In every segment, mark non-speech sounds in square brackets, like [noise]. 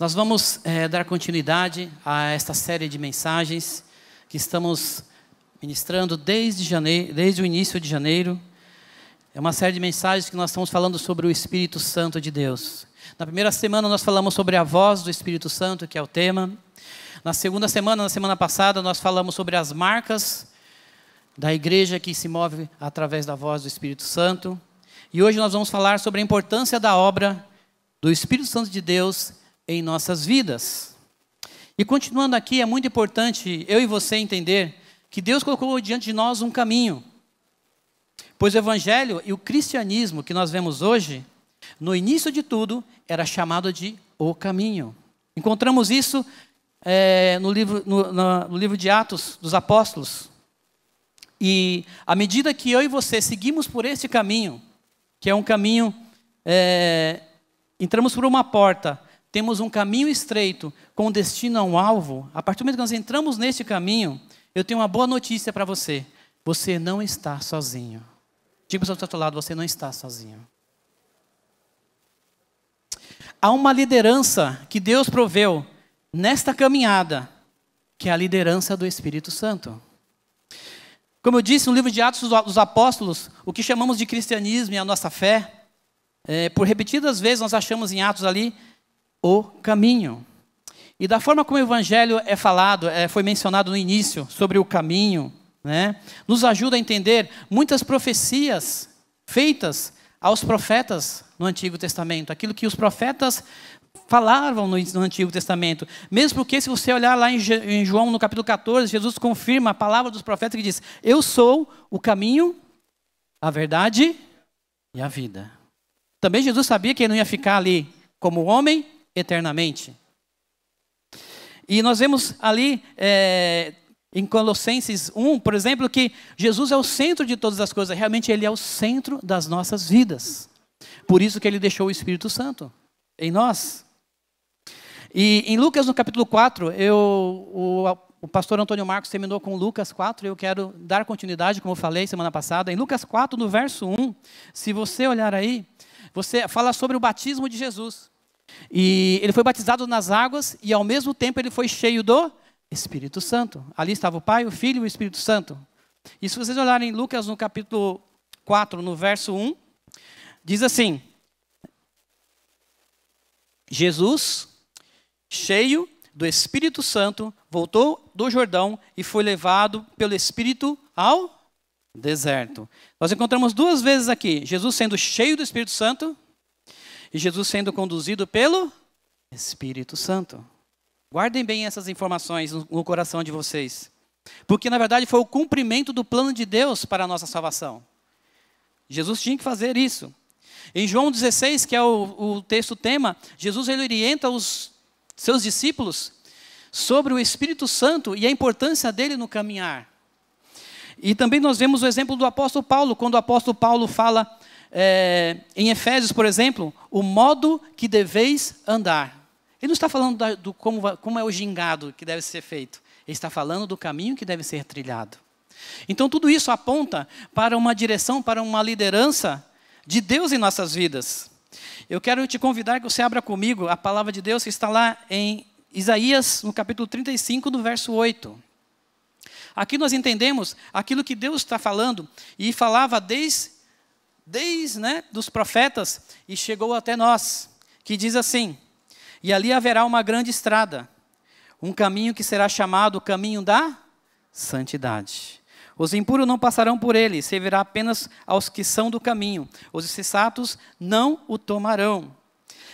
Nós vamos é, dar continuidade a esta série de mensagens que estamos ministrando desde, janeiro, desde o início de janeiro. É uma série de mensagens que nós estamos falando sobre o Espírito Santo de Deus. Na primeira semana nós falamos sobre a voz do Espírito Santo, que é o tema. Na segunda semana, na semana passada, nós falamos sobre as marcas da igreja que se move através da voz do Espírito Santo. E hoje nós vamos falar sobre a importância da obra do Espírito Santo de Deus em nossas vidas. E continuando aqui, é muito importante eu e você entender que Deus colocou diante de nós um caminho. Pois o Evangelho e o cristianismo que nós vemos hoje, no início de tudo, era chamado de o caminho. Encontramos isso é, no, livro, no, no livro de Atos dos Apóstolos. E à medida que eu e você seguimos por esse caminho, que é um caminho, é, entramos por uma porta temos um caminho estreito com destino a um alvo, a partir do momento que nós entramos neste caminho, eu tenho uma boa notícia para você. Você não está sozinho. Diga para o seu lado, você não está sozinho. Há uma liderança que Deus proveu nesta caminhada, que é a liderança do Espírito Santo. Como eu disse no livro de Atos dos Apóstolos, o que chamamos de cristianismo e a nossa fé, é, por repetidas vezes nós achamos em Atos ali o caminho. E da forma como o evangelho é falado, é, foi mencionado no início, sobre o caminho, né, nos ajuda a entender muitas profecias feitas aos profetas no Antigo Testamento, aquilo que os profetas falavam no, Antigo Testamento. Mesmo porque, se você olhar lá em, em, João, no capítulo 14, Jesus confirma a palavra dos profetas que diz: Eu sou o caminho, a verdade e a vida. Também Jesus sabia que ele não ia ficar ali como homem eternamente. E nós vemos ali é, em Colossenses 1, por exemplo, que Jesus é o centro de todas as coisas, realmente Ele é o centro das nossas vidas. Por isso que Ele deixou o Espírito Santo em nós. E em Lucas, no capítulo 4, eu, o, o pastor Antônio Marcos terminou com Lucas 4, eu quero dar continuidade, como eu falei semana passada. Em Lucas 4, no verso 1, se você olhar aí, você fala sobre o batismo de Jesus. E ele foi batizado nas águas e ao mesmo tempo ele foi cheio do Espírito Santo. Ali estava o Pai, o Filho e o Espírito Santo. E se vocês olharem Lucas no capítulo 4, no verso 1, diz assim: Jesus, cheio do Espírito Santo, voltou do Jordão e foi levado pelo Espírito ao deserto. Nós encontramos duas vezes aqui: Jesus sendo cheio do Espírito Santo e Jesus sendo conduzido pelo Espírito Santo. Guardem bem essas informações no coração de vocês. Porque, na verdade, foi o cumprimento do plano de Deus para a nossa salvação. Jesus tinha que fazer isso. Em João 16, que é o, o texto tema, Jesus ele orienta os seus discípulos sobre o Espírito Santo e a importância dele no caminhar. E também nós vemos o exemplo do apóstolo Paulo, quando o apóstolo Paulo fala é, em Efésios, por exemplo, o modo que deveis andar. Ele não está falando da, do como, como é o gingado que deve ser feito. Ele está falando do caminho que deve ser trilhado. Então, tudo isso aponta para uma direção, para uma liderança de Deus em nossas vidas. Eu quero te convidar que você abra comigo a palavra de Deus que está lá em Isaías, no capítulo 35, no verso 8. Aqui nós entendemos aquilo que Deus está falando e falava desde desde né, dos profetas e chegou até nós, que diz assim: E ali haverá uma grande estrada, um caminho que será chamado o caminho da santidade. Os impuros não passarão por ele, servirá apenas aos que são do caminho. Os insensatos não o tomarão.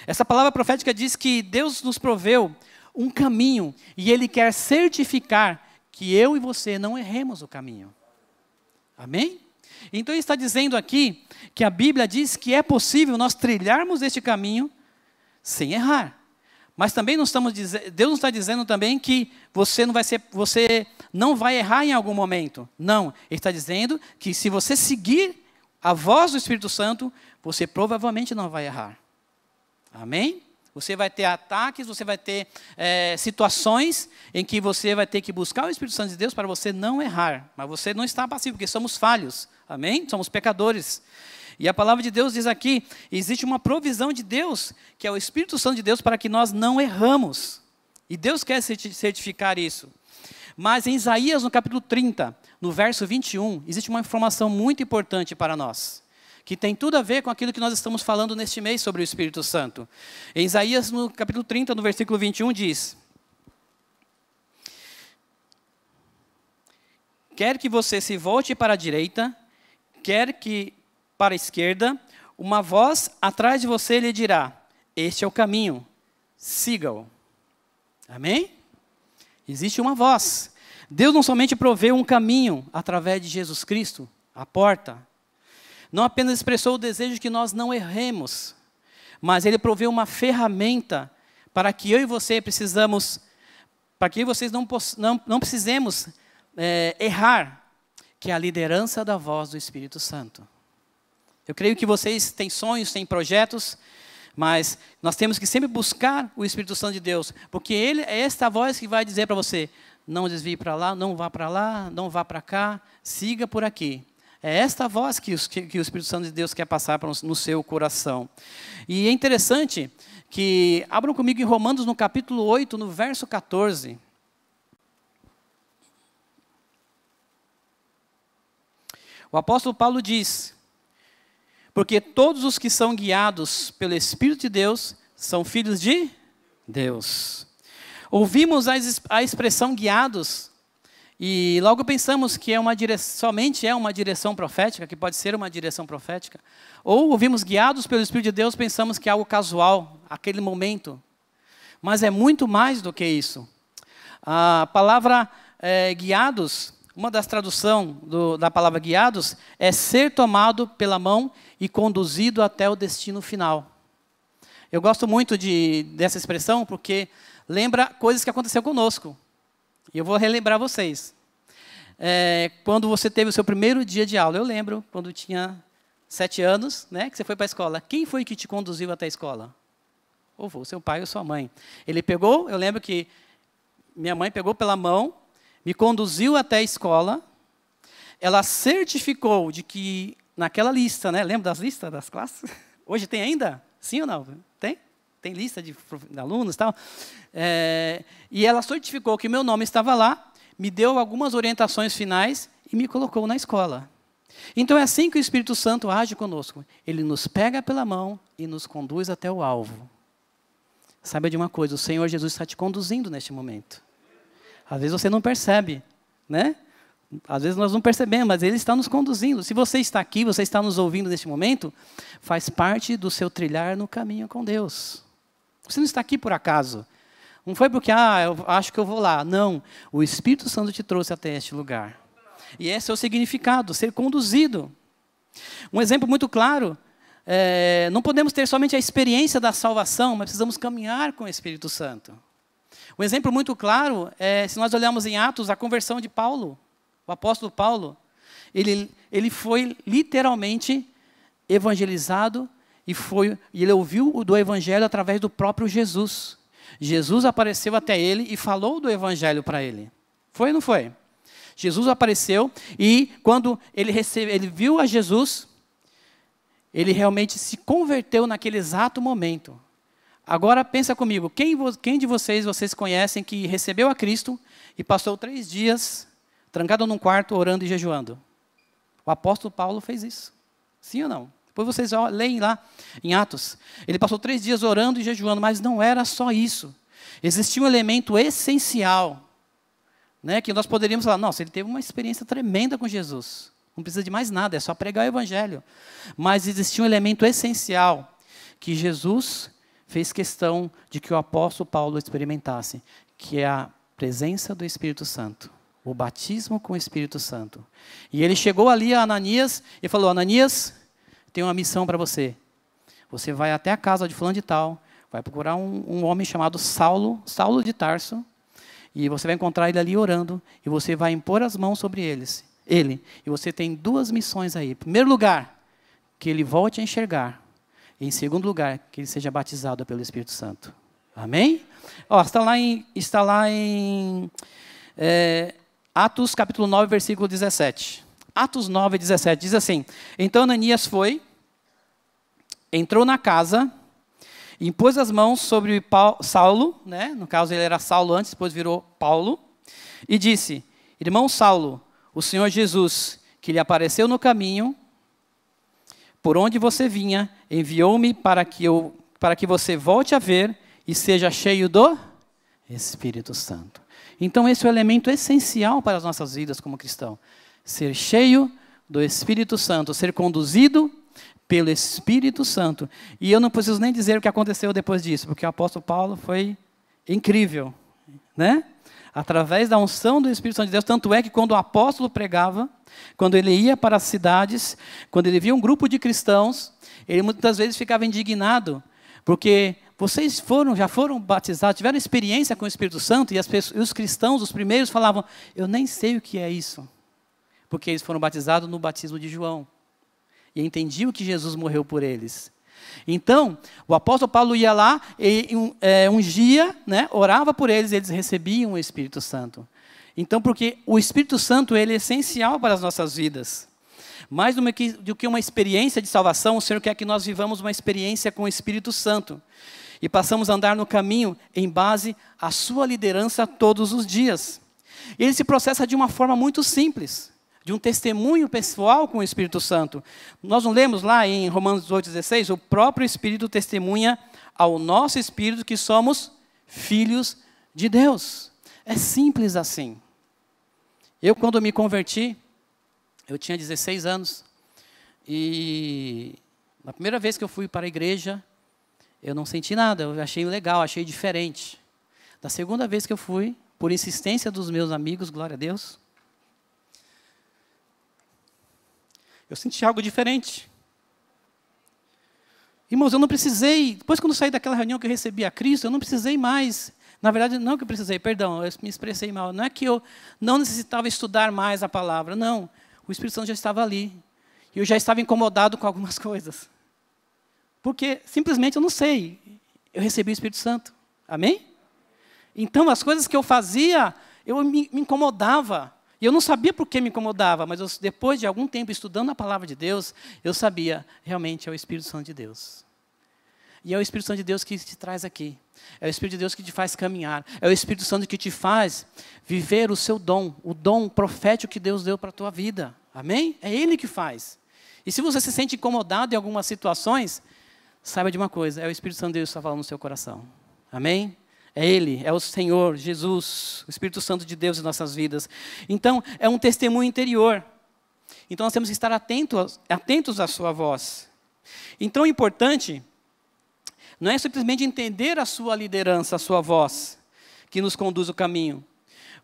Essa palavra profética diz que Deus nos proveu um caminho e ele quer certificar que eu e você não erremos o caminho. Amém? Então ele está dizendo aqui que a Bíblia diz que é possível nós trilharmos este caminho sem errar. Mas também não estamos Deus não está dizendo também que você não vai ser, você não vai errar em algum momento. Não, Ele está dizendo que se você seguir a voz do Espírito Santo, você provavelmente não vai errar. Amém? Você vai ter ataques, você vai ter é, situações em que você vai ter que buscar o Espírito Santo de Deus para você não errar. Mas você não está passivo, porque somos falhos. Amém? Somos pecadores. E a palavra de Deus diz aqui: existe uma provisão de Deus, que é o Espírito Santo de Deus, para que nós não erramos. E Deus quer certificar isso. Mas em Isaías, no capítulo 30, no verso 21, existe uma informação muito importante para nós, que tem tudo a ver com aquilo que nós estamos falando neste mês sobre o Espírito Santo. Em Isaías, no capítulo 30, no versículo 21, diz: Quer que você se volte para a direita, quer que para a esquerda, uma voz atrás de você lhe dirá: Este é o caminho, siga-o. Amém? Existe uma voz. Deus não somente proveu um caminho através de Jesus Cristo, a porta, não apenas expressou o desejo de que nós não erremos, mas Ele proveu uma ferramenta para que eu e você precisamos, para que vocês não, não, não precisemos é, errar, que é a liderança da voz do Espírito Santo. Eu creio que vocês têm sonhos, têm projetos, mas nós temos que sempre buscar o Espírito Santo de Deus, porque Ele é esta voz que vai dizer para você: não desvie para lá, não vá para lá, não vá para cá, siga por aqui. É esta voz que, os, que, que, o Espírito Santo de Deus quer passar no, seu coração. E é interessante que, abram comigo em Romanos, no capítulo 8, no verso 14. O apóstolo Paulo diz: porque todos os que são guiados pelo Espírito de Deus são filhos de Deus. Ouvimos a expressão guiados e logo pensamos que é uma direção, somente é uma direção profética, que pode ser uma direção profética. Ou ouvimos guiados pelo Espírito de Deus, pensamos que é algo casual, aquele momento. Mas é muito mais do que isso. A palavra é, guiados uma das traduções da palavra guiados é ser tomado pela mão e conduzido até o destino final. Eu gosto muito de, dessa expressão porque lembra coisas que aconteceu conosco. E eu vou relembrar vocês. É, quando você teve o seu primeiro dia de aula, eu lembro, quando tinha sete anos, né, que você foi para a escola. Quem foi que te conduziu até a escola? Ou foi seu pai ou sua mãe. Ele pegou, eu lembro que minha mãe pegou pela mão me conduziu até a escola. Ela certificou de que naquela lista, né? Lembra das listas das classes? [laughs] Hoje tem ainda? Sim ou não? Tem? Lista de, de alunos e tal. É, e ela certificou que meu nome estava lá, me deu algumas orientações finais e me colocou na escola. Então é assim que o Espírito Santo age conosco. Ele nos pega pela mão e nos conduz até o alvo. Saiba de uma coisa, o Senhor Jesus está te conduzindo neste momento. Às vezes você não percebe, né? Às vezes nós não percebemos, mas Ele está nos conduzindo. Se você está aqui, você está nos ouvindo neste momento, faz parte do seu trilhar no caminho com Deus. Você não está aqui por acaso. Não foi porque, ah, eu acho que eu vou lá. Não. O Espírito Santo te trouxe até este lugar. E esse é o significado, ser conduzido. Um exemplo muito claro, é, não podemos ter somente a experiência da salvação, mas precisamos caminhar com o Espírito Santo. Um exemplo muito claro é, se nós olharmos em Atos, a conversão de Paulo, o apóstolo Paulo. Ele, ele foi literalmente evangelizado e, foi, e ele ouviu do evangelho através do próprio Jesus. Jesus apareceu até ele e falou do evangelho para ele. Foi ou não foi? Jesus apareceu e quando ele, ele viu a Jesus, ele realmente se converteu naquele exato momento. Agora pensa comigo, quem, quem, de vocês vocês conhecem que recebeu a Cristo e passou três dias trancado num quarto orando e jejuando? O apóstolo Paulo fez isso. Sim ou não? Depois vocês leem lá em Atos. Ele passou três dias orando e jejuando, mas não era só isso. Existia um elemento essencial, né, que nós poderíamos falar, nossa, ele teve uma experiência tremenda com Jesus. Não precisa de mais nada, é só pregar o evangelho. Mas existia um elemento essencial que Jesus fez questão de que o apóstolo Paulo experimentasse, que é a presença do Espírito Santo, o batismo com o Espírito Santo. E ele chegou ali a Ananias e falou: Ananias, tenho uma missão para você. Você vai até a casa de fulano de tal, vai procurar um, um homem chamado Saulo, Saulo de Tarso, e você vai encontrar ele ali orando, e você vai impor as mãos sobre eles, ele. E você tem duas missões aí. Em primeiro lugar, que ele volte a enxergar. E em segundo lugar, que ele seja batizado pelo Espírito Santo. Amém? Ó, está lá em, está lá em é, Atos capítulo 9, versículo 17. Atos 9, 17 diz assim: Então Ananias foi, entrou na casa, impôs as mãos sobre Paulo, Saulo, né? no caso ele era Saulo antes, depois virou Paulo, e disse: Irmão Saulo, o Senhor Jesus, que lhe apareceu no caminho, por onde você vinha, enviou-me para que eu para que você volte a ver e seja cheio do Espírito Santo. Então esse é o elemento essencial para as nossas vidas como cristão ser cheio do Espírito Santo, ser conduzido pelo Espírito Santo. E eu não preciso nem dizer o que aconteceu depois disso, porque o apóstolo Paulo foi incrível, né? Através da unção do Espírito Santo de Deus, tanto é que quando o apóstolo pregava, quando ele ia para as cidades, quando ele via um grupo de cristãos, ele muitas vezes ficava indignado, porque vocês foram, já foram batizados, tiveram experiência com o Espírito Santo, e, pessoas, e os cristãos, os primeiros, falavam: Eu nem sei o que é isso porque eles foram batizados no batismo de João. E entendiam que Jesus morreu por eles. Então, o apóstolo Paulo ia lá e é, ungia, né, orava por eles, e eles recebiam o Espírito Santo. Então, porque o Espírito Santo ele é essencial para as nossas vidas. Mais do que, uma experiência de salvação, o Senhor quer que nós vivamos uma experiência com o Espírito Santo. E passamos a andar no caminho em base à sua liderança todos os dias. Ele se processa de uma forma muito simples de um testemunho pessoal com o Espírito Santo. Nós não lemos lá em Romanos 8,16? O próprio Espírito testemunha ao nosso espírito que somos filhos de Deus. É simples assim. Eu, quando me converti, eu tinha 16 anos, e na primeira vez que eu fui para a igreja, eu não senti nada, eu achei legal, achei diferente. Da segunda vez que eu fui, por insistência dos meus amigos, glória a Deus, eu senti algo diferente. Irmãos, eu não precisei, depois quando saí daquela reunião que eu recebi a Cristo, eu não precisei mais. Na verdade, não que eu precisei, perdão, eu me expressei mal. Não é que eu não necessitava estudar mais a palavra, não. O Espírito Santo já estava ali. E eu já estava incomodado com algumas [laughs] coisas. Porque simplesmente eu não sei. Eu recebi o Espírito Santo. Amém? Então, as coisas que eu fazia, eu me, me incomodava. E eu não sabia por que me incomodava, mas eu, depois de algum tempo estudando a palavra de Deus, eu sabia, realmente é o Espírito Santo de Deus. E é o Espírito Santo de Deus que te traz aqui. É o Espírito de Deus que te faz caminhar. É o Espírito Santo que te faz viver o seu dom, o dom profético que Deus deu para a tua vida. Amém? É Ele que faz. E se você se sente incomodado em algumas situações, saiba de uma coisa: é o Espírito Santo de Deus que está falando no seu coração. Amém? É Ele, é o Senhor, Jesus, o Espírito Santo de Deus em nossas vidas. Então, é um testemunho interior. Então, nós temos que estar atentos, atentos à Sua voz. Então, o importante não é simplesmente entender a Sua liderança, a Sua voz, que nos conduz o caminho.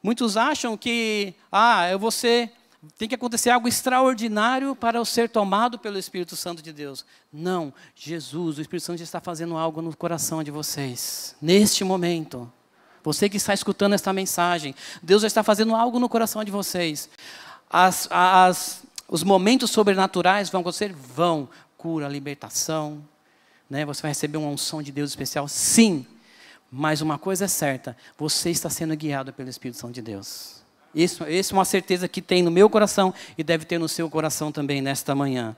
Muitos acham que, ah, eu vou ser tem que acontecer algo extraordinário para eu ser tomado pelo Espírito Santo de Deus. Não, Jesus, o Espírito Santo está fazendo algo no coração de vocês, neste momento. Você que está escutando esta mensagem, Deus já está fazendo algo no coração de vocês. As, as, os momentos sobrenaturais vão acontecer? Vão. Cura, libertação. Né? Você vai receber uma unção de Deus especial? Sim. Mas uma coisa é certa: você está sendo guiado pelo Espírito Santo de Deus. Isso, isso é uma certeza que tem no meu coração e deve ter no seu coração também nesta manhã.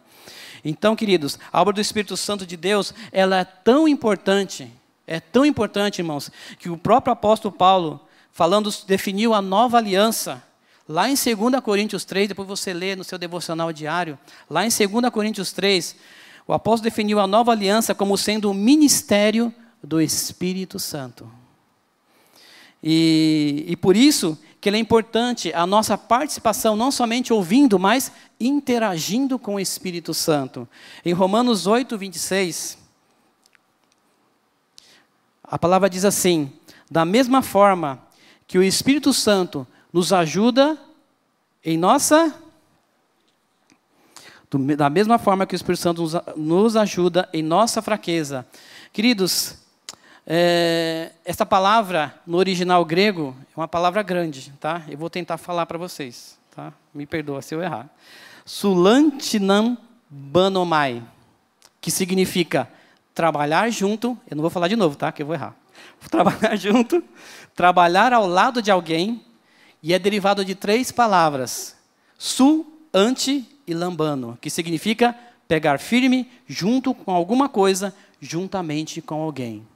Então, queridos, a obra do Espírito Santo de Deus, ela é tão importante, é tão importante, irmãos, que o próprio apóstolo Paulo, falando, definiu a nova aliança. Lá em 2 Coríntios 3, depois você lê no seu devocional diário, lá em 2 Coríntios 3, o apóstolo definiu a nova aliança como sendo o ministério do Espírito Santo. E, e por isso que ele é importante a nossa participação, não somente ouvindo, mas interagindo com o Espírito Santo. Em Romanos 8, 26, a palavra diz assim: da mesma forma que o Espírito Santo nos ajuda em nossa. Da mesma forma que o Espírito Santo nos, ajuda em nossa fraqueza. Queridos, É, essa palavra, no original grego, é uma palavra grande, tá? Eu vou tentar falar para vocês, tá? Me perdoa se eu errar. Sulantinam banomai, que significa trabalhar junto. Eu não vou falar de novo, tá? Que eu vou errar. [laughs] Trabalhar junto, trabalhar ao lado de alguém, e é derivado de três palavras: su, ante e lambano, que significa pegar firme junto com alguma coisa, juntamente com alguém.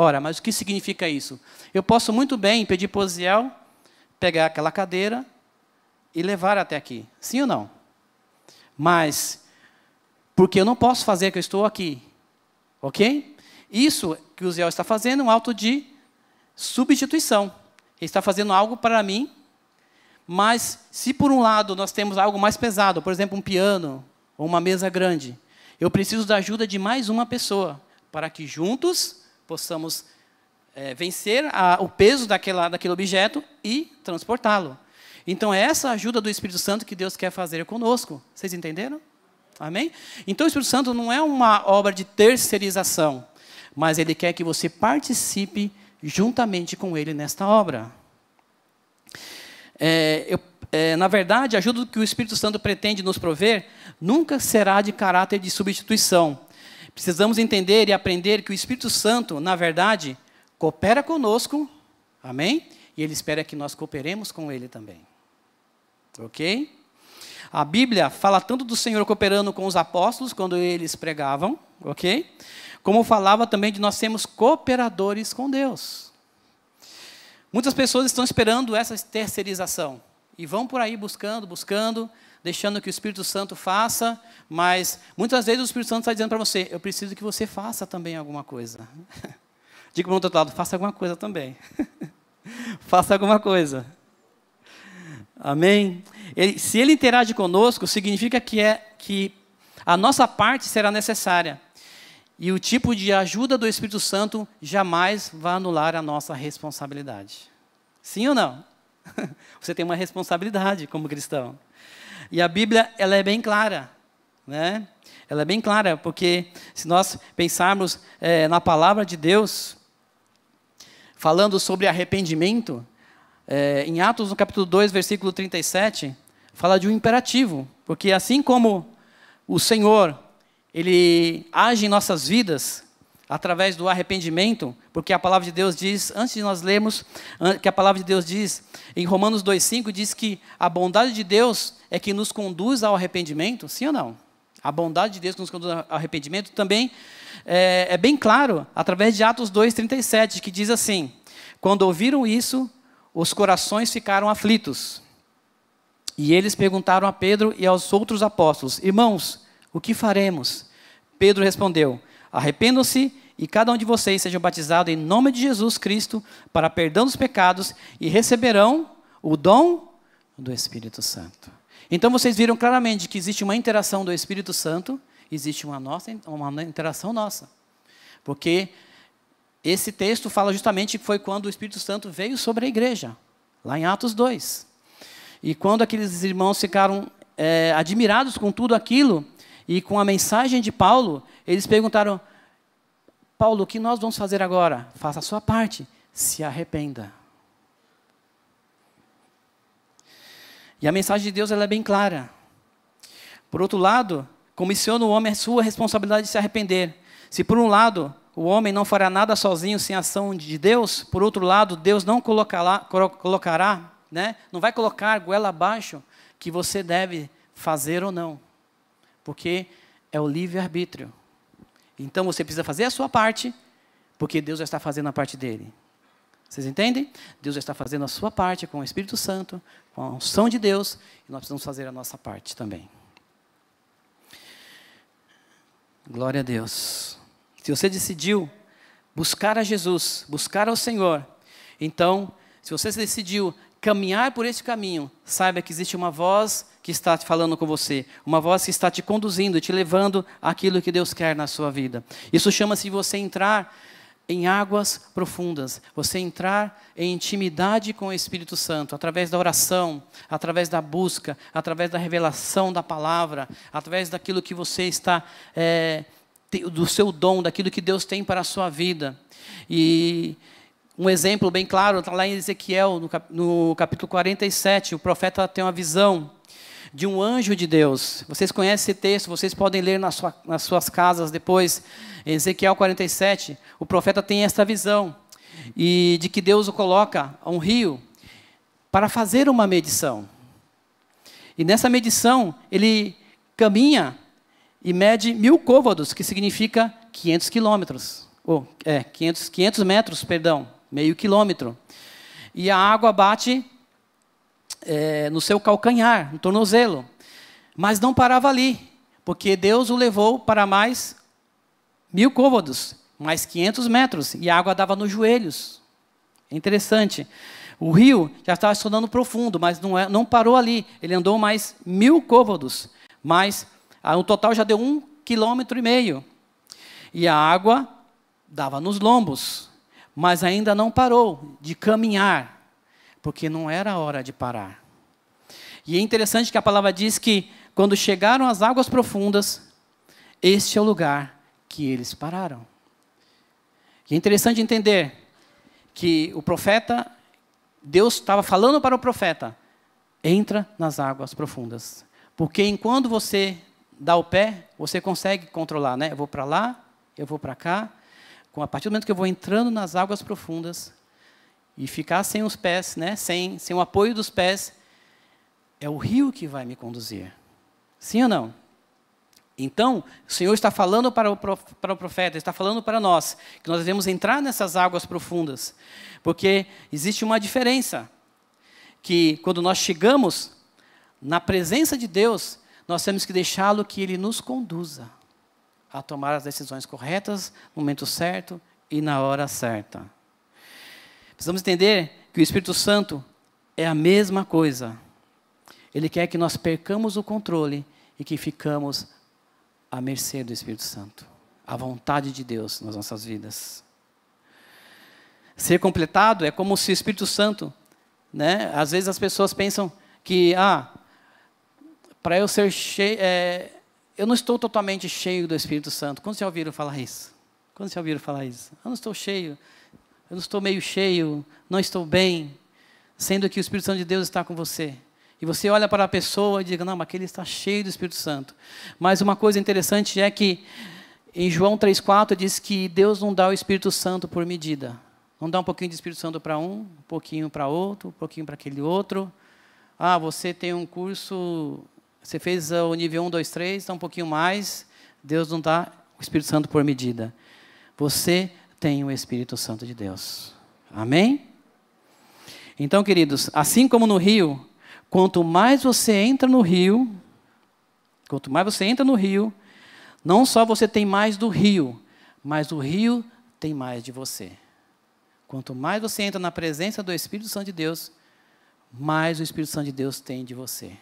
Ora, mas o que significa isso? Eu posso muito bem pedir para o Osiel pegar aquela cadeira e levar até aqui. Sim ou não? Mas, porque eu não posso fazer que eu estou aqui. Ok? Isso que o Osiel está fazendo é um auto de substituição. Ele está fazendo algo para mim, mas se por um lado nós temos algo mais pesado, por exemplo, um piano ou uma mesa grande, eu preciso da ajuda de mais uma pessoa para que juntos possamos é, vencer a, o peso daquela, daquele objeto e transportá-lo. Então, é essa ajuda do Espírito Santo que Deus quer fazer conosco. Vocês entenderam? Amém? Então, o Espírito Santo não é uma obra de terceirização, mas ele quer que você participe juntamente com ele nesta obra. É, eu, é, na verdade, a ajuda que o Espírito Santo pretende nos prover nunca será de caráter de substituição. Precisamos entender e aprender que o Espírito Santo, na verdade, coopera conosco, amém? E ele espera que nós cooperemos com ele também. Ok? A Bíblia fala tanto do Senhor cooperando com os apóstolos quando eles pregavam, ok? Como falava também de nós sermos cooperadores com Deus. Muitas pessoas estão esperando essa terceirização e vão por aí buscando, buscando, deixando que o Espírito Santo faça, mas muitas vezes o Espírito Santo está dizendo para você: eu preciso que você faça também alguma coisa. [laughs] Diga para o outro lado: faça alguma coisa também. [laughs] faça alguma coisa. Amém? Ele, se ele interage conosco, significa que, é, que a nossa parte será necessária. E o tipo de ajuda do Espírito Santo jamais vai anular a nossa responsabilidade. Sim ou não? [laughs] Você tem uma responsabilidade como cristão. E a Bíblia, ela é bem clara. Né? Ela é bem clara, porque se nós pensarmos é, na palavra de Deus, falando sobre arrependimento, é, em Atos, no capítulo 2, versículo 37, fala de um imperativo, porque assim como o Senhor, Ele age em nossas vidas através do arrependimento, porque a palavra de Deus diz, antes de nós lermos, que a palavra de Deus diz, em Romanos 2,5, diz que a bondade de Deus é que nos conduz ao arrependimento, sim ou não? A bondade de Deus que nos conduz ao arrependimento também é, é bem claro, através de Atos 2,37, que diz assim: Quando ouviram isso, os corações ficaram aflitos. E eles perguntaram a Pedro e aos outros apóstolos: Irmãos, o que faremos? Pedro respondeu: Arrependam-se e cada um de vocês seja batizado em nome de Jesus Cristo para perdão dos pecados e receberão o dom do Espírito Santo. Então vocês viram claramente que existe uma interação do Espírito Santo, existe uma nossa uma interação nossa. Porque esse texto fala justamente que foi quando o Espírito Santo veio sobre a igreja, lá em Atos 2. E quando aqueles irmãos ficaram é, admirados com tudo aquilo e com a mensagem de Paulo, eles perguntaram: Paulo, o que nós vamos fazer agora? Faça a sua parte, se arrependa. E a mensagem de Deus ela é bem clara. Por outro lado, comissiona o homem a sua responsabilidade de se arrepender. Se por um lado o homem não fará nada sozinho sem ação de Deus, por outro lado, Deus não colocará, colocará né, não vai colocar goela abaixo que você deve fazer ou não, porque é o livre-arbítrio. Então você precisa fazer a sua parte, porque Deus já está fazendo a parte dele. Vocês entendem? Deus já está fazendo a sua parte com o Espírito Santo, com a unção de Deus, e nós precisamos fazer a nossa parte também. Glória a Deus. Se você decidiu buscar a Jesus, buscar ao Senhor, então, se você decidiu caminhar por esse caminho, saiba que existe uma voz que está falando com você, uma voz que está te conduzindo, te levando àquilo que Deus quer na sua vida. Isso chama-se você entrar em águas profundas, você entrar em intimidade com o Espírito Santo, através da oração, através da busca, através da revelação da palavra, através daquilo que você está é, do seu dom, daquilo que Deus tem para a sua vida. E um exemplo bem claro está lá em Ezequiel, no, cap no capítulo 47. O profeta tem uma visão de um anjo de Deus. Vocês conhecem esse texto, vocês podem ler na sua, nas suas casas depois. Em Ezequiel 47, o profeta tem esta visão e de que Deus o coloca a um rio para fazer uma medição. E nessa medição, ele caminha e mede mil côvados, que significa 500 quilômetros. É, 500, 500 metros, perdão meio quilômetro. E a água bate é, no seu calcanhar, no tornozelo. Mas não parava ali, porque Deus o levou para mais mil côvados, mais 500 metros, e a água dava nos joelhos. É interessante. O rio já estava sonando profundo, mas não, é, não parou ali. Ele andou mais mil côvados, mas ah, no total já deu um quilômetro e meio. E a água dava nos lombos mas ainda não parou de caminhar, porque não era hora de parar. E é interessante que a palavra diz que quando chegaram às águas profundas, este é o lugar que eles pararam. E é interessante entender que o profeta, Deus estava falando para o profeta: entra nas águas profundas. Porque enquanto você dá o pé, você consegue controlar, né? Eu vou para lá, eu vou para cá, a partir do momento que eu vou entrando nas águas profundas e ficar sem os pés, né, sem, sem o apoio dos pés, é o rio que vai me conduzir. Sim ou não? Então, o Senhor está falando para o, para o profeta, está falando para nós, que nós devemos entrar nessas águas profundas, porque existe uma diferença, que quando nós chegamos na presença de Deus, nós temos que deixá-lo que Ele nos conduza a tomar as decisões corretas no momento certo e na hora certa. Precisamos entender que o Espírito Santo é a mesma coisa. Ele quer que nós percamos o controle e que ficamos à mercê do Espírito Santo, à vontade de Deus nas nossas vidas. Ser completado é como se o Espírito Santo, né? Às vezes as pessoas pensam que ah, para eu ser cheio, é, eu não estou totalmente cheio do Espírito Santo. Quando já ouviram falar isso? Quando já ouviram falar isso? Eu não estou cheio, eu não estou meio cheio, não estou bem, sendo que o Espírito Santo de Deus está com você. E você olha para a pessoa e diz, não, mas aquele está cheio do Espírito Santo. Mas uma coisa interessante é que em João 3,4 diz que Deus não dá o Espírito Santo por medida. Não dá um pouquinho de Espírito Santo para um, um pouquinho para outro, um pouquinho para aquele outro. Ah, você tem um curso você fez o nível 1, 2, 3, está um pouquinho mais. Deus não dá o Espírito Santo por medida. Você tem o Espírito Santo de Deus. Amém? Então, queridos, assim como no rio, quanto mais você entra no rio, quanto mais você entra no rio, não só você tem mais do rio, mas o rio tem mais de você. Quanto mais você entra na presença do Espírito Santo de Deus, mais o Espírito Santo de Deus tem de você.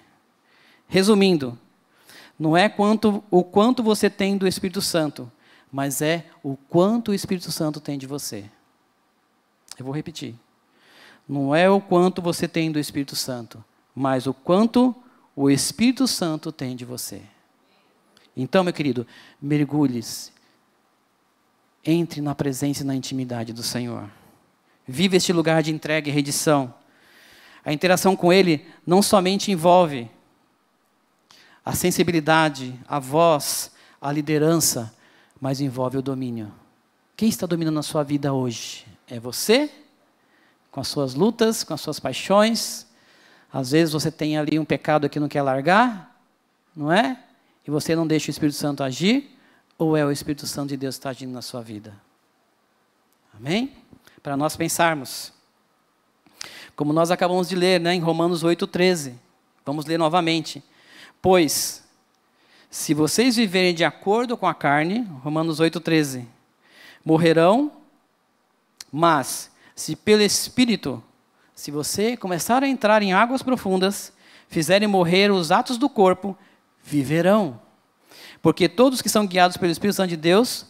Resumindo, não é quanto, o quanto você tem do Espírito Santo, mas é o quanto o Espírito Santo tem de você. Eu vou repetir. Não é o quanto você tem do Espírito Santo, mas o quanto o Espírito Santo tem de você. Então, meu querido, mergulhe-se. Entre na presença e na intimidade do Senhor. Viva este lugar de entrega e redição. A interação com Ele não somente envolve a sensibilidade, a voz, a liderança, mas envolve o domínio. Quem está dominando a sua vida hoje? É você? Com as suas lutas, com as suas paixões. Às vezes você tem ali um pecado que não quer largar, não é? E você não deixa o Espírito Santo agir, ou é o Espírito Santo de Deus que está agindo na sua vida? Amém? Para nós pensarmos. Como nós acabamos de ler né, em Romanos 8,13. Vamos ler novamente. Pois, se vocês viverem de acordo com a carne, Romanos 8,13, morrerão, mas se pelo Espírito, se você começar a entrar em águas profundas, fizerem morrer os atos do corpo, viverão. Porque todos que são guiados pelo Espírito Santo de Deus,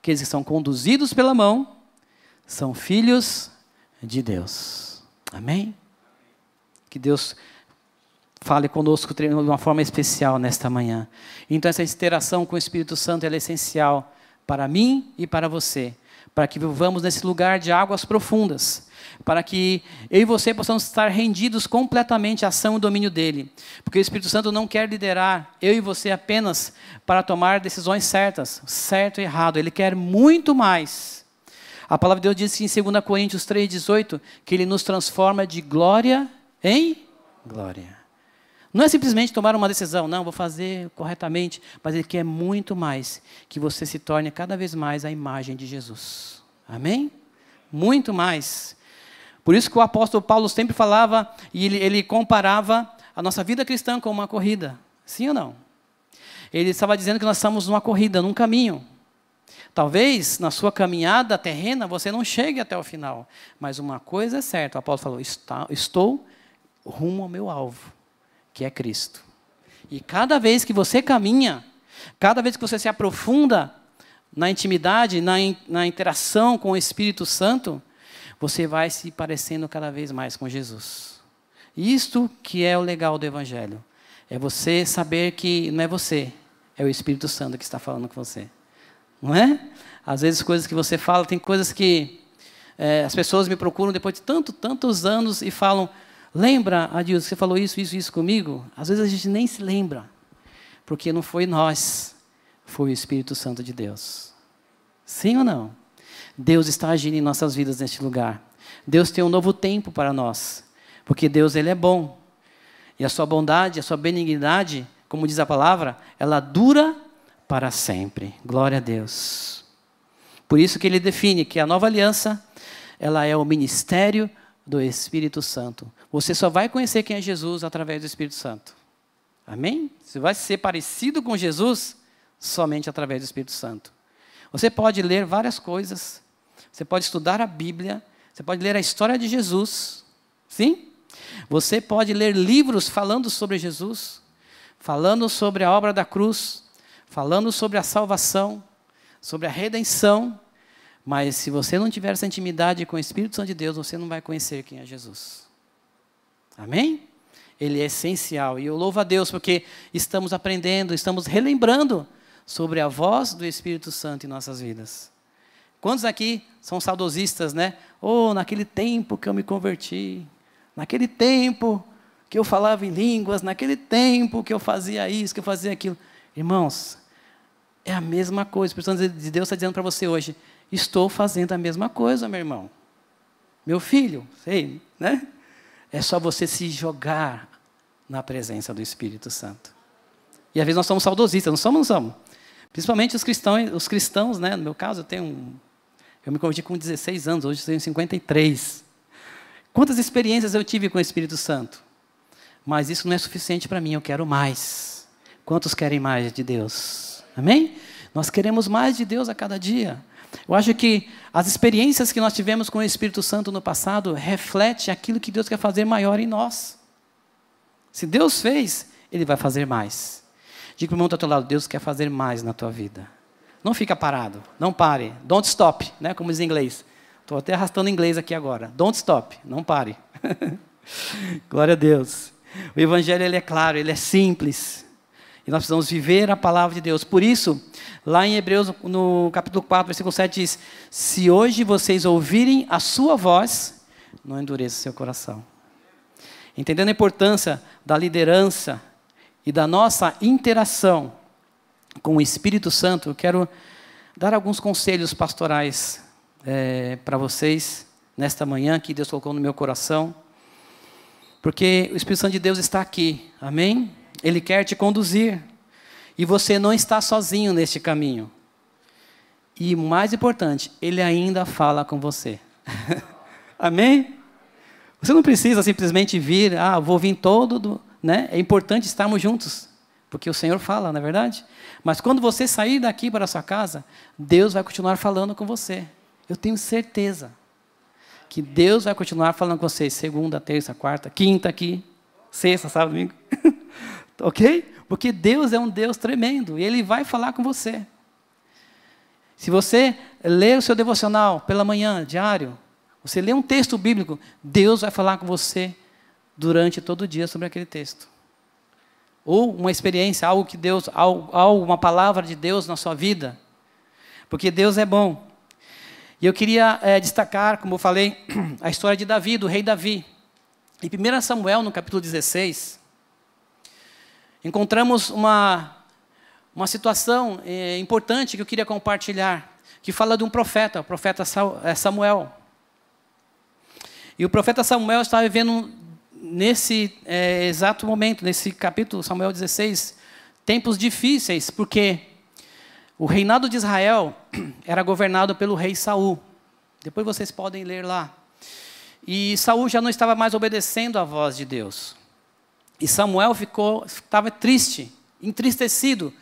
aqueles que são conduzidos pela mão, são filhos de Deus. Amém? Que Deus fale conosco de uma forma especial nesta manhã. Então, essa interação com o Espírito Santo é essencial para mim e para você, para que vivamos nesse lugar de águas profundas, para que eu e você possamos estar rendidos completamente à ação e domínio dele. Porque o Espírito Santo não quer liderar eu e você apenas para tomar decisões certas, certo e errado, ele quer muito mais. A palavra de Deus diz em 2 Coríntios 3,18 que ele nos transforma de glória em glória. Não é simplesmente tomar uma decisão, não, vou fazer corretamente, mas Ele quer muito mais que você se torne cada vez mais a imagem de Jesus. Amém? Muito mais. Por isso que o apóstolo Paulo sempre falava e ele, ele comparava a nossa vida cristã com uma corrida. Sim ou não? Ele estava dizendo que nós estamos numa corrida, num caminho. Talvez na sua caminhada terrena você não chegue até o final, mas uma coisa é certa: o apóstolo falou, estou rumo ao meu alvo que é Cristo. E cada vez que você caminha, cada vez que você se aprofunda na intimidade, na, na interação com o Espírito Santo, você vai se parecendo cada vez mais com Jesus. Isto que é o legal do Evangelho. É você saber que não é você, é o Espírito Santo que está falando com você. Não é? Às vezes, coisas que você fala, tem coisas que é, as pessoas me procuram depois de tanto, tantos anos e falam: Lembra, Adilson, você falou isso, isso, isso comigo? Às vezes a gente nem se lembra, porque não foi nós, foi o Espírito Santo de Deus. Sim ou não? Deus está agindo em nossas vidas neste lugar. Deus tem um novo tempo para nós, porque Deus ele é bom. E a sua bondade, a sua benignidade, como diz a palavra, ela dura para sempre. Glória a Deus. Por isso que ele define que a nova aliança, ela é o ministério do Espírito Santo. Você só vai conhecer quem é Jesus através do Espírito Santo. Amém? Você vai ser parecido com Jesus somente através do Espírito Santo. Você pode ler várias coisas, você pode estudar a Bíblia, você pode ler a história de Jesus, sim? Você pode ler livros falando sobre Jesus, falando sobre a obra da cruz, falando sobre a salvação, sobre a redenção, mas se você não tiver essa intimidade com o Espírito Santo de Deus, você não vai conhecer quem é Jesus. Amém? Ele é essencial. E eu louvo a Deus porque estamos aprendendo, estamos relembrando sobre a voz do Espírito Santo em nossas vidas. Quantos aqui são saudosistas, né? Oh, naquele tempo que eu me converti, naquele tempo que eu falava em línguas, naquele tempo que eu fazia isso, que eu fazia aquilo. Irmãos, é a mesma coisa. O Espírito Santo de Deus está dizendo para você hoje: estou fazendo a mesma coisa, meu irmão. Meu filho, sei, né? É só você se jogar na presença do Espírito Santo. E às vezes nós somos saudosistas, não somos, não somos. Principalmente os cristãos, os cristãos, né? No meu caso, eu tenho um, eu me converti com 16 anos, hoje eu tenho 53. Quantas experiências eu tive com o Espírito Santo? Mas isso não é suficiente para mim, eu quero mais. Quantos querem mais de Deus? Amém? Nós queremos mais de Deus a cada dia. Eu acho que as experiências que nós tivemos com o Espírito Santo no passado refletem aquilo que Deus quer fazer maior em nós. Se Deus fez, Ele vai fazer mais. Diga para o irmão do outro lado, Deus quer fazer mais na tua vida. Não fica parado, não pare. Don't stop, né? como diz em inglês. Estou até arrastando inglês aqui agora. Don't stop, não pare. [laughs] Glória a Deus. O Evangelho ele é claro, ele é simples. E nós precisamos viver a palavra de Deus. Por isso, lá em Hebreus, no capítulo 4, versículo 7, diz: Se hoje vocês ouvirem a sua voz, não endureça seu coração. Entendendo a importância da liderança e da nossa interação com o Espírito Santo, eu quero dar alguns conselhos pastorais é, para vocês nesta manhã que Deus colocou no meu coração. Porque o Espírito Santo de Deus está aqui, amém? Ele quer te conduzir. E você não está sozinho neste caminho. E mais importante, ele ainda fala com você. [laughs] Amém? Você não precisa simplesmente vir, ah, vou vir todo, do, né? É importante estarmos juntos, porque o Senhor fala, não é verdade? Mas quando você sair daqui para a sua casa, Deus vai continuar falando com você. Eu tenho certeza que Deus vai continuar falando com você segunda, terça, quarta, quinta aqui, sexta, sábado, domingo. [laughs] Ok? Porque Deus é um Deus tremendo e Ele vai falar com você. Se você ler o seu devocional pela manhã, diário, você lê um texto bíblico, Deus vai falar com você durante todo o dia sobre aquele texto. ou uma experiência, algo que Deus, algo, uma palavra de Deus na sua vida, porque Deus é bom. E eu queria é, destacar, como eu falei, [clears throat] a história de Davi, do rei Davi. Em 1 Samuel, no capítulo 16, encontramos uma, uma situação é, importante que eu queria compartilhar, que fala de um profeta, o profeta é, Samuel. E o profeta Samuel estava vivendo nesse é, exato momento, nesse capítulo, Samuel 16, tempos difíceis, porque o reinado de Israel [clears throat] era governado pelo rei Saul. Depois vocês podem ler lá. E Saul já não estava mais obedecendo à voz de Deus. E Samuel ficou, estava triste, entristecido,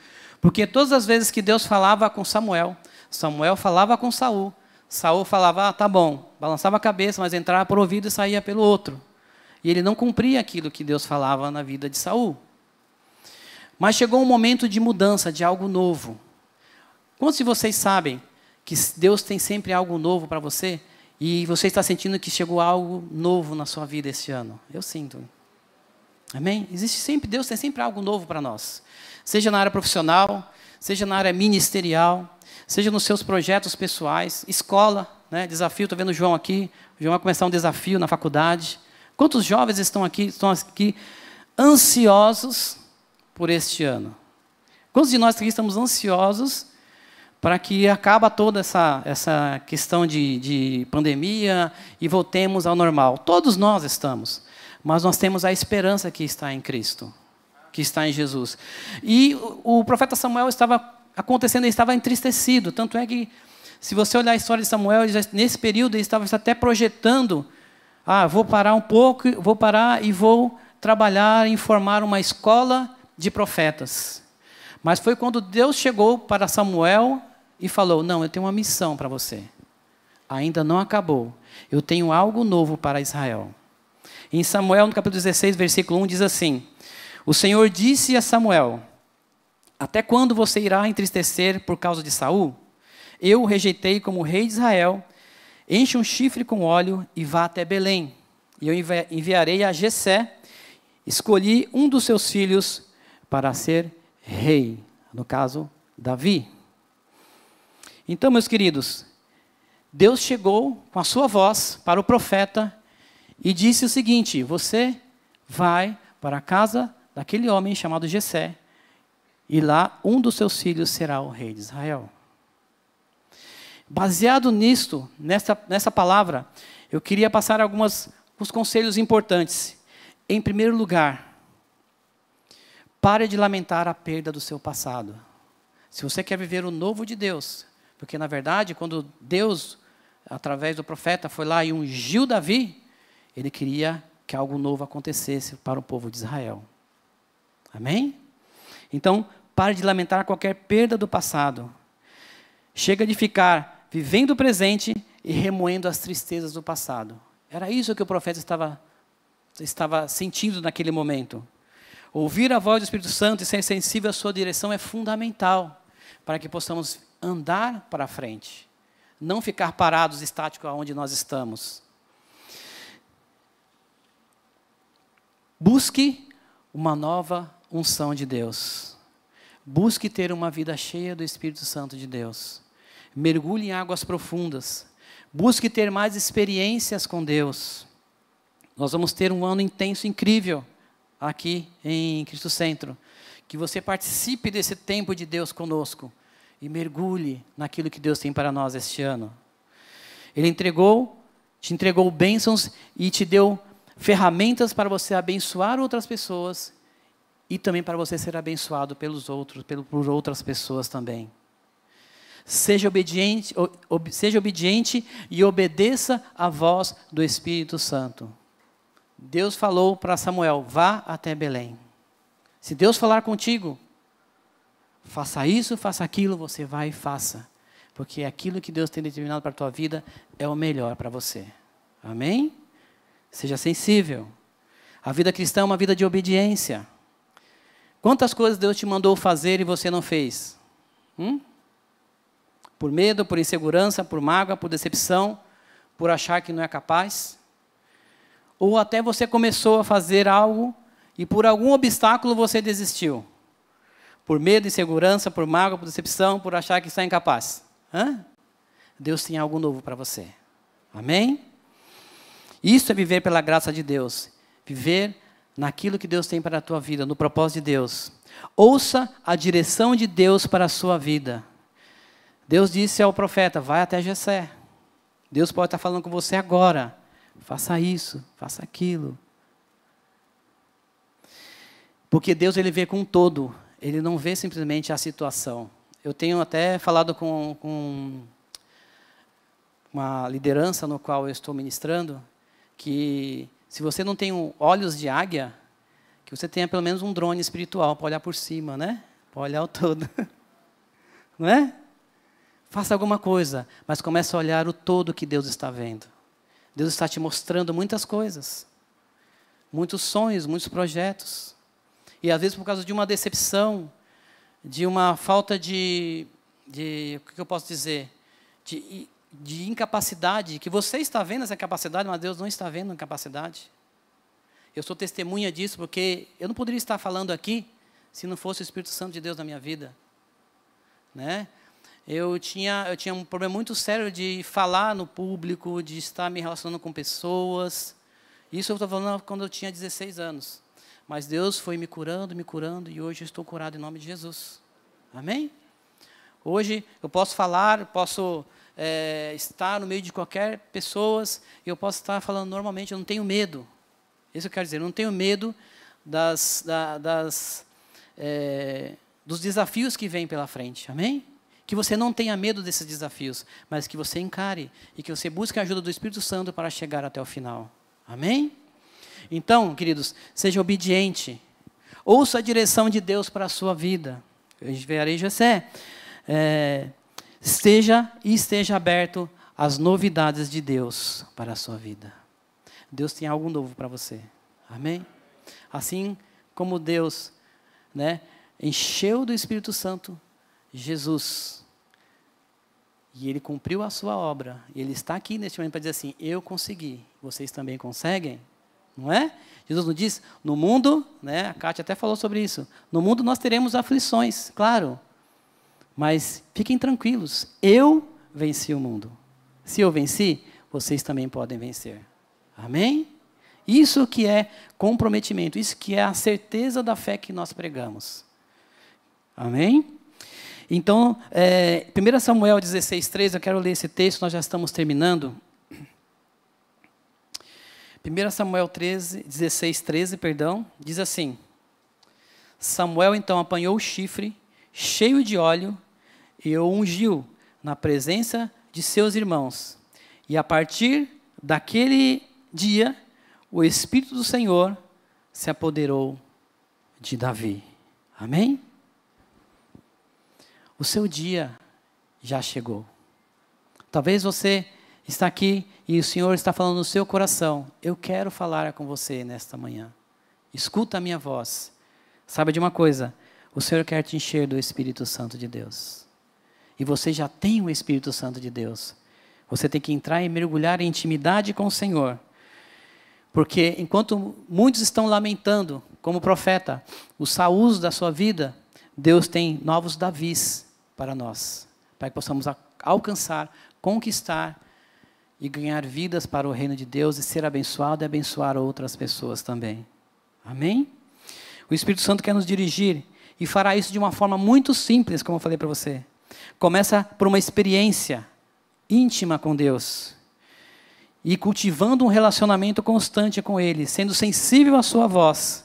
porque todas as vezes que Deus falava com Samuel, Samuel falava com Saul, Saul falava, ah, tá bom, balançava a cabeça, mas entrava por ouvido e saía pelo outro. E ele não cumpria aquilo que Deus falava na vida de Saul. Mas chegou um momento de mudança, de algo novo. Quantos de vocês sabem que Deus tem sempre algo novo para você e você está sentindo que chegou algo novo na sua vida este ano? Eu sinto. Amém? Existe sempre, Deus tem sempre algo novo para nós. Seja na área profissional, seja na área ministerial, seja nos seus projetos pessoais, escola, né, desafio, estou vendo o João aqui, o João vai começar um desafio na faculdade. Quantos jovens estão aqui, estão aqui ansiosos por este ano? Quantos de nós aqui estamos ansiosos para que acabe toda essa, essa questão de, de pandemia e voltemos ao normal? Todos nós estamos, mas nós temos a esperança que está em Cristo, que está em Jesus. E o, profeta Samuel estava acontecendo, ele estava entristecido, tanto é que se você olhar a história de Samuel, já, nesse período ele estava até projetando ah, vou parar um pouco, vou parar e vou trabalhar em formar uma escola de profetas. Mas foi quando Deus chegou para Samuel e falou: Não, eu tenho uma missão para você. Ainda não acabou. Eu tenho algo novo para Israel. Em Samuel, no capítulo 16, versículo 1, diz assim: O Senhor disse a Samuel: Até quando você irá entristecer por causa de Saul? Eu o rejeitei como rei de Israel Enche um chifre com óleo e vá até Belém. E eu enviarei a Jessé. Escolhi um dos seus filhos para ser rei, no caso, Davi. Então, meus queridos, Deus chegou com a sua voz para o profeta e disse o seguinte: Você vai para a casa daquele homem chamado Jessé, e lá um dos seus filhos será o rei de Israel. Baseado nisto, nessa, nessa palavra, eu queria passar alguns conselhos importantes. Em primeiro lugar, pare de lamentar a perda do seu passado. Se você quer viver o novo de Deus, porque na verdade, quando Deus, através do profeta, foi lá e ungiu Davi, ele queria que algo novo acontecesse para o povo de Israel. Amém? Então, pare de lamentar qualquer perda do passado. Chega de ficar vivendo o presente e remoendo as tristezas do passado. Era isso que o profeta estava, estava sentindo naquele momento. Ouvir a voz do Espírito Santo e ser sensível à sua direção é fundamental para que possamos andar para frente, não ficar parados, estáticos aonde nós estamos. Busque uma nova unção de Deus. Busque ter uma vida cheia do Espírito Santo de Deus. Mergulhe em águas profundas. Busque ter mais experiências com Deus. Nós vamos ter um ano intenso, incrível, aqui em Cristo Centro. Que você participe desse tempo de Deus conosco e mergulhe naquilo que Deus tem para nós este ano. Ele entregou, te entregou bênçãos e te deu ferramentas para você abençoar outras pessoas e também para você ser abençoado pelos outros, por outras pessoas também. Seja obediente, seja obediente e obedeça à voz do Espírito Santo. Deus falou para Samuel: vá até Belém. Se Deus falar contigo, faça isso, faça aquilo, você vai e faça. Porque aquilo que Deus tem determinado para a tua vida é o melhor para você. Amém? Seja sensível. A vida cristã é uma vida de obediência. Quantas coisas Deus te mandou fazer e você não fez? Hum? Por medo, por insegurança, por mágoa, por decepção, por achar que não é capaz. Ou até você começou a fazer algo e por algum obstáculo você desistiu. Por medo, insegurança, por mágoa, por decepção, por achar que está incapaz. Hã? Deus tem algo novo para você. Amém? Isso é viver pela graça de Deus. Viver naquilo que Deus tem para a tua vida, no propósito de Deus. Ouça a direção de Deus para a sua vida. Deus disse ao profeta: vai até Jessé. Deus pode estar falando com você agora. Faça isso, faça aquilo. Porque Deus ele vê com um todo, ele não vê simplesmente a situação. Eu tenho até falado com, com uma liderança no qual eu estou ministrando, que se você não tem olhos de águia, que você tenha pelo menos um drone espiritual para olhar por cima, né? Para olhar o todo. [laughs] Não é? Faça alguma coisa, mas comece a olhar o todo que Deus está vendo. Deus está te mostrando muitas coisas, muitos sonhos, muitos projetos. E às vezes por causa de uma decepção, de uma falta de, de o que eu posso dizer, de, de incapacidade, que você está vendo essa capacidade, mas Deus não está vendo a capacidade. Eu sou testemunha disso porque eu não poderia estar falando aqui se não fosse o Espírito Santo de Deus na minha vida, né? eu tinha, eu tinha um problema muito sério de falar no público, de estar me relacionando com pessoas. Isso eu estou falando quando eu tinha 16 anos. Mas Deus foi me curando, me curando, e hoje eu estou curado em nome de Jesus. Amém? Hoje eu posso falar, posso é, estar no meio de qualquer pessoas, e eu posso estar falando normalmente, eu não tenho medo. Isso eu quero dizer, eu não tenho medo das, da, das, é, dos desafios que vêm pela frente. Amém? Que você não tenha medo desses desafios, mas que você encare e que você busque a ajuda do Espírito Santo para chegar até o final. Amém? Então, queridos, seja obediente. Ouça a direção de Deus para a sua vida. Vê aí José. É, esteja e esteja aberto às novidades de Deus para a sua vida. Deus tem algo novo para você. Amém? Assim como Deus né, encheu do Espírito Santo Jesus e ele cumpriu a sua obra. E ele está aqui neste momento para dizer assim: Eu consegui, vocês também conseguem? Não é? Jesus nos diz: No mundo, né, a Kátia até falou sobre isso. No mundo nós teremos aflições, claro. Mas fiquem tranquilos, eu venci o mundo. Se eu venci, vocês também podem vencer. Amém? Isso que é comprometimento, isso que é a certeza da fé que nós pregamos. Amém? Então, é, 1 Samuel 16, 3, eu quero ler esse texto, nós já estamos terminando. 1 Samuel 13, 16, 13, perdão, diz assim: Samuel então apanhou o chifre, cheio de óleo, e o ungiu na presença de seus irmãos. E a partir daquele dia, o Espírito do Senhor se apoderou de Davi. Amém? O seu dia já chegou. Talvez você está aqui e o Senhor está falando no seu coração. Eu quero falar com você nesta manhã. Escuta a minha voz. Saiba de uma coisa: o Senhor quer te encher do Espírito Santo de Deus. E você já tem o Espírito Santo de Deus. Você tem que entrar e mergulhar em intimidade com o Senhor. Porque enquanto muitos estão lamentando, como profeta, os saús da sua vida, Deus tem novos Davis para nós, para que possamos alcançar, conquistar e ganhar vidas para o reino de Deus e ser abençoado e abençoar outras pessoas também. Amém? O Espírito Santo quer nos dirigir e fará isso de uma forma muito simples, como eu falei para você. Começa por uma experiência íntima com Deus e cultivando um relacionamento constante com Ele, sendo sensível à Sua voz.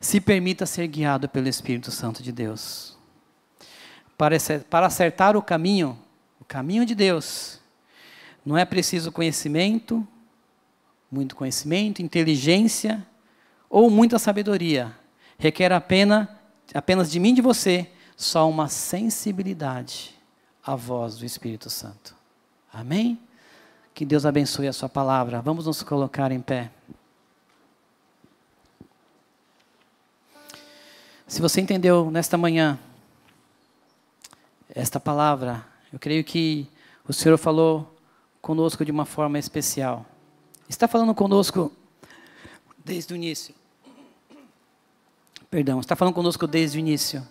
Se permita ser guiado pelo Espírito Santo de Deus para acertar o caminho, o caminho de Deus, não é preciso conhecimento, muito conhecimento, inteligência ou muita sabedoria. Requer apenas, apenas de mim e de você só uma sensibilidade à voz do Espírito Santo. Amém? Que Deus abençoe a sua palavra. Vamos nos colocar em pé. Se você entendeu nesta manhã esta palavra, eu creio que o Senhor falou conosco de uma forma especial. Está falando conosco desde o início. Perdão, está falando conosco desde o início.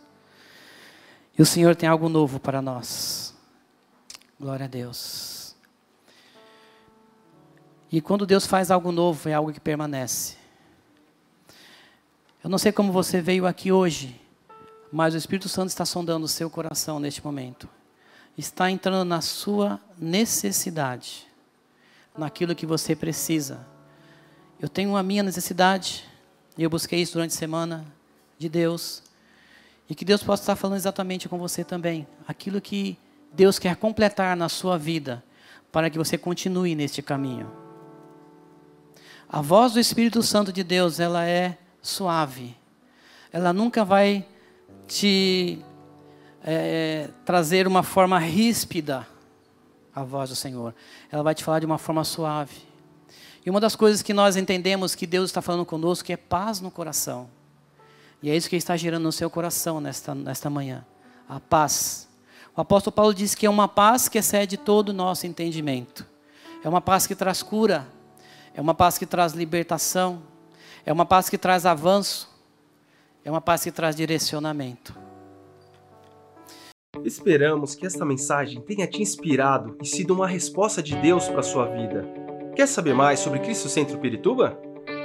E o Senhor tem algo novo para nós. Glória a Deus. E quando Deus faz algo novo, é algo que permanece. Eu não sei como você veio aqui hoje, mas o Espírito Santo está sondando o seu coração neste momento. Está entrando na sua necessidade, naquilo que você precisa. Eu tenho a minha necessidade, e eu busquei isso durante a semana de Deus. E que Deus possa estar falando exatamente com você também. Aquilo que Deus quer completar na sua vida, para que você continue neste caminho. A voz do Espírito Santo de Deus, ela é suave. Ela nunca vai te é, trazer uma forma ríspida, a voz do Senhor. Ela vai te falar de uma forma suave. E uma das coisas que nós entendemos que Deus está falando conosco é paz no coração. E é isso que está gerando no seu coração nesta, nesta manhã. A paz. O apóstolo Paulo diz que é uma paz que excede todo o nosso entendimento. É uma paz que traz cura. É uma paz que traz libertação. É uma paz que traz avanço. É uma paz que traz direcionamento. Esperamos que esta mensagem tenha te inspirado e sido uma resposta de Deus para a sua vida. Quer saber mais sobre Cristo Centro Pirituba?